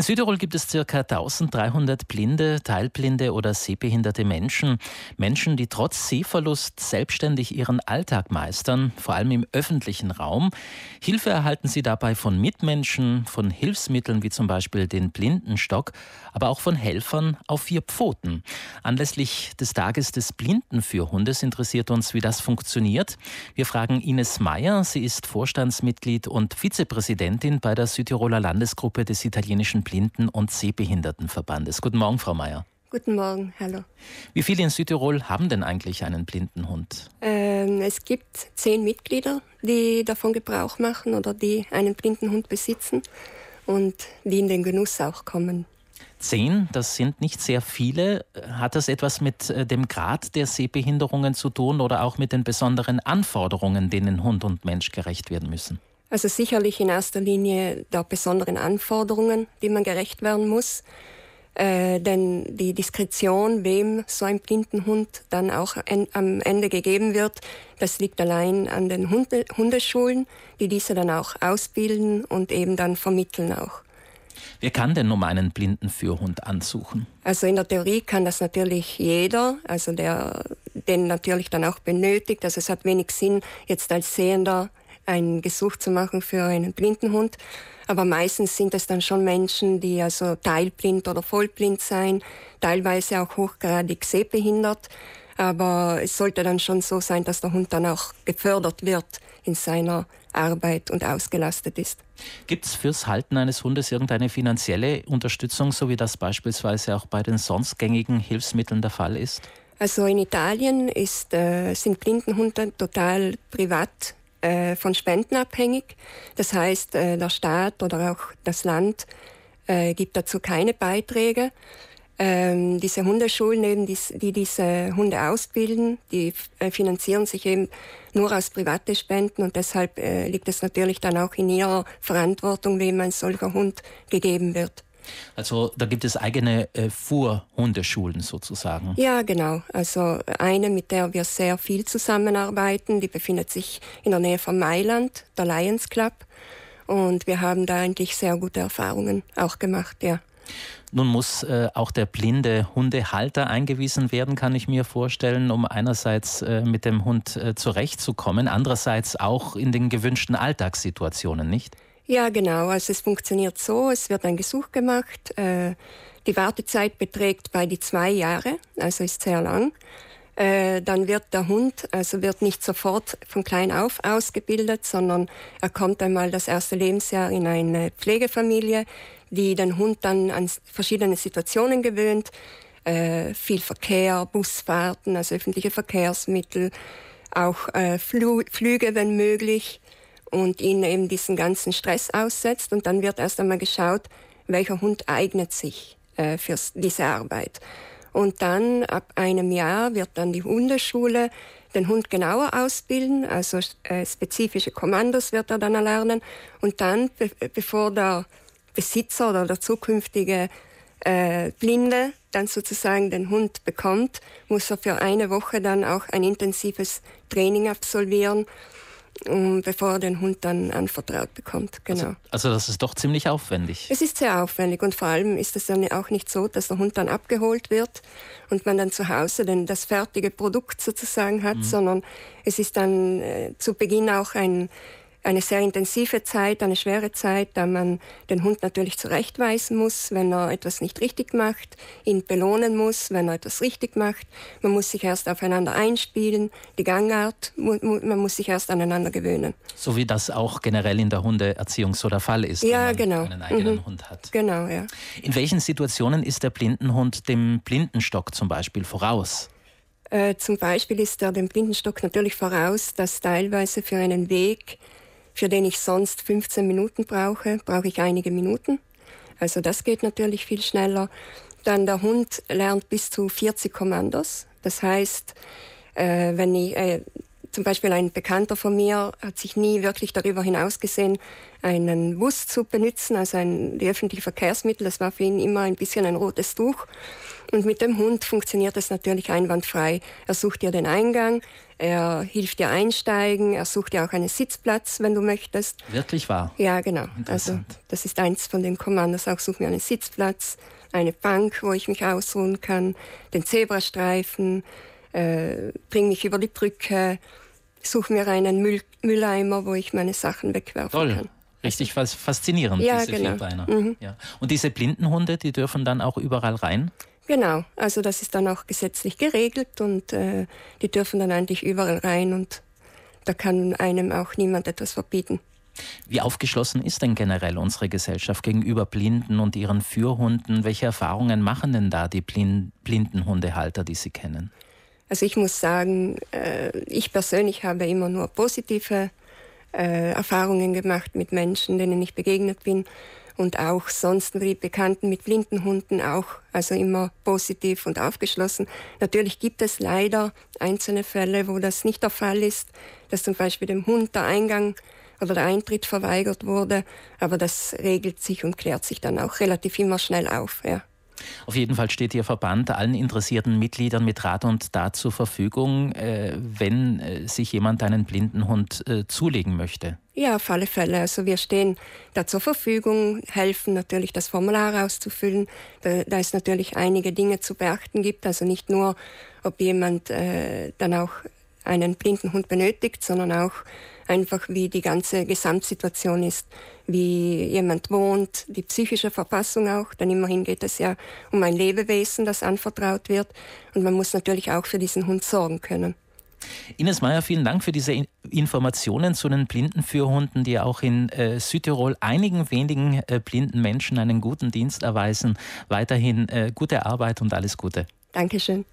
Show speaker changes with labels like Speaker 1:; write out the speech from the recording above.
Speaker 1: In Südtirol gibt es ca. 1300 blinde, teilblinde oder sehbehinderte Menschen. Menschen, die trotz Sehverlust selbstständig ihren Alltag meistern, vor allem im öffentlichen Raum. Hilfe erhalten sie dabei von Mitmenschen, von Hilfsmitteln wie zum Beispiel den Blindenstock, aber auch von Helfern auf vier Pfoten. Anlässlich des Tages des Blindenführhundes interessiert uns, wie das funktioniert. Wir fragen Ines Meyer. Sie ist Vorstandsmitglied und Vizepräsidentin bei der Südtiroler Landesgruppe des italienischen Blinden- und Sehbehindertenverbandes. Guten Morgen, Frau Mayer.
Speaker 2: Guten Morgen, hallo.
Speaker 1: Wie viele in Südtirol haben denn eigentlich einen Blindenhund?
Speaker 2: Ähm, es gibt zehn Mitglieder, die davon Gebrauch machen oder die einen Blindenhund besitzen und die in den Genuss auch kommen.
Speaker 1: Zehn, das sind nicht sehr viele. Hat das etwas mit äh, dem Grad der Sehbehinderungen zu tun oder auch mit den besonderen Anforderungen, denen Hund und Mensch gerecht werden müssen?
Speaker 2: Also sicherlich in erster Linie der besonderen Anforderungen, die man gerecht werden muss. Äh, denn die Diskretion, wem so ein Blindenhund dann auch en am Ende gegeben wird, das liegt allein an den Hunde Hundeschulen, die diese dann auch ausbilden und eben dann vermitteln auch.
Speaker 1: Wer kann denn um einen Blindenführhund ansuchen?
Speaker 2: Also in der Theorie kann das natürlich jeder, also der den natürlich dann auch benötigt. Also es hat wenig Sinn, jetzt als Sehender ein Gesuch zu machen für einen Blindenhund. Aber meistens sind es dann schon Menschen, die also teilblind oder vollblind sein, teilweise auch hochgradig sehbehindert. Aber es sollte dann schon so sein, dass der Hund dann auch gefördert wird in seiner Arbeit und ausgelastet ist.
Speaker 1: Gibt es fürs Halten eines Hundes irgendeine finanzielle Unterstützung, so wie das beispielsweise auch bei den sonst gängigen Hilfsmitteln der Fall ist?
Speaker 2: Also in Italien ist, äh, sind Blindenhunde total privat äh, von Spenden abhängig. Das heißt, äh, der Staat oder auch das Land äh, gibt dazu keine Beiträge. Ähm, diese Hundeschulen, eben, die, die diese Hunde ausbilden, die äh, finanzieren sich eben nur aus private Spenden und deshalb äh, liegt es natürlich dann auch in ihrer Verantwortung, wem ein solcher Hund gegeben wird.
Speaker 1: Also da gibt es eigene äh, Fuhrhundeschulen sozusagen.
Speaker 2: Ja, genau. Also eine, mit der wir sehr viel zusammenarbeiten, die befindet sich in der Nähe von Mailand, der Lions Club. Und wir haben da eigentlich sehr gute Erfahrungen auch gemacht, ja.
Speaker 1: Nun muss äh, auch der blinde Hundehalter eingewiesen werden, kann ich mir vorstellen, um einerseits äh, mit dem Hund äh, zurechtzukommen, andererseits auch in den gewünschten Alltagssituationen, nicht?
Speaker 2: Ja, genau. Also es funktioniert so, es wird ein Gesuch gemacht. Äh, die Wartezeit beträgt bei die zwei Jahre, also ist sehr lang. Äh, dann wird der Hund, also wird nicht sofort von klein auf ausgebildet, sondern er kommt einmal das erste Lebensjahr in eine Pflegefamilie, die den Hund dann an verschiedene Situationen gewöhnt. Äh, viel Verkehr, Busfahrten, also öffentliche Verkehrsmittel, auch äh, Flü Flüge, wenn möglich und ihn eben diesen ganzen Stress aussetzt. Und dann wird erst einmal geschaut, welcher Hund eignet sich äh, für diese Arbeit. Und dann ab einem Jahr wird dann die Hundeschule den Hund genauer ausbilden, also äh, spezifische Kommandos wird er dann erlernen. Und dann, be bevor der Besitzer oder der zukünftige äh, Blinde dann sozusagen den Hund bekommt, muss er für eine Woche dann auch ein intensives Training absolvieren um, bevor er den Hund dann anvertraut bekommt.
Speaker 1: Genau. Also, also, das ist doch ziemlich aufwendig.
Speaker 2: Es ist sehr aufwendig und vor allem ist es dann auch nicht so, dass der Hund dann abgeholt wird und man dann zu Hause denn das fertige Produkt sozusagen hat, mhm. sondern es ist dann äh, zu Beginn auch ein eine sehr intensive Zeit, eine schwere Zeit, da man den Hund natürlich zurechtweisen muss, wenn er etwas nicht richtig macht, ihn belohnen muss, wenn er etwas richtig macht. Man muss sich erst aufeinander einspielen, die Gangart, man muss sich erst aneinander gewöhnen.
Speaker 1: So wie das auch generell in der Hundeerziehung so der Fall ist,
Speaker 2: ja,
Speaker 1: wenn man
Speaker 2: genau.
Speaker 1: einen eigenen mhm. Hund hat.
Speaker 2: Genau, ja.
Speaker 1: In welchen Situationen ist der Blindenhund dem Blindenstock zum Beispiel voraus?
Speaker 2: Äh, zum Beispiel ist er dem Blindenstock natürlich voraus, dass teilweise für einen Weg für den ich sonst 15 Minuten brauche, brauche ich einige Minuten. Also das geht natürlich viel schneller. Dann der Hund lernt bis zu 40 Kommandos. Das heißt, äh, wenn ich, äh, zum Beispiel ein Bekannter von mir hat sich nie wirklich darüber hinausgesehen, einen Bus zu benutzen, also ein, die öffentlichen Verkehrsmittel. Das war für ihn immer ein bisschen ein rotes Tuch. Und mit dem Hund funktioniert es natürlich einwandfrei. Er sucht dir den Eingang, er hilft dir einsteigen, er sucht dir auch einen Sitzplatz, wenn du möchtest.
Speaker 1: Wirklich wahr?
Speaker 2: Ja, genau. Also das ist eins von den Kommandos. Auch such mir einen Sitzplatz, eine Bank, wo ich mich ausruhen kann, den Zebrastreifen, äh, bring mich über die Brücke, such mir einen Müll Mülleimer, wo ich meine Sachen wegwerfen
Speaker 1: Toll.
Speaker 2: kann.
Speaker 1: Richtig faszinierend,
Speaker 2: ja,
Speaker 1: diese
Speaker 2: genau.
Speaker 1: Vierbeiner.
Speaker 2: Mhm.
Speaker 1: Ja. Und diese Blindenhunde, die dürfen dann auch überall rein?
Speaker 2: Genau, also das ist dann auch gesetzlich geregelt und äh, die dürfen dann eigentlich überall rein und da kann einem auch niemand etwas verbieten.
Speaker 1: Wie aufgeschlossen ist denn generell unsere Gesellschaft gegenüber Blinden und ihren Führhunden? Welche Erfahrungen machen denn da die Blind Blindenhundehalter, die Sie kennen?
Speaker 2: Also ich muss sagen, äh, ich persönlich habe immer nur positive äh, Erfahrungen gemacht mit Menschen, denen ich begegnet bin und auch sonst die Bekannten mit blinden Hunden auch, also immer positiv und aufgeschlossen. Natürlich gibt es leider einzelne Fälle, wo das nicht der Fall ist, dass zum Beispiel dem Hund der Eingang oder der Eintritt verweigert wurde, aber das regelt sich und klärt sich dann auch relativ immer schnell auf. Ja.
Speaker 1: Auf jeden Fall steht Ihr Verband allen interessierten Mitgliedern mit Rat und Tat zur Verfügung, äh, wenn äh, sich jemand einen blinden Hund äh, zulegen möchte.
Speaker 2: Ja, auf alle Fälle. Also wir stehen da zur Verfügung, helfen natürlich das Formular auszufüllen, da, da es natürlich einige Dinge zu beachten gibt. Also nicht nur, ob jemand äh, dann auch einen blinden Hund benötigt, sondern auch einfach, wie die ganze Gesamtsituation ist, wie jemand wohnt, die psychische Verfassung auch, denn immerhin geht es ja um ein Lebewesen, das anvertraut wird und man muss natürlich auch für diesen Hund sorgen können.
Speaker 1: Ines Meyer, vielen Dank für diese Informationen zu den Blindenführhunden, die auch in äh, Südtirol einigen wenigen äh, blinden Menschen einen guten Dienst erweisen. Weiterhin äh, gute Arbeit und alles Gute.
Speaker 2: Dankeschön.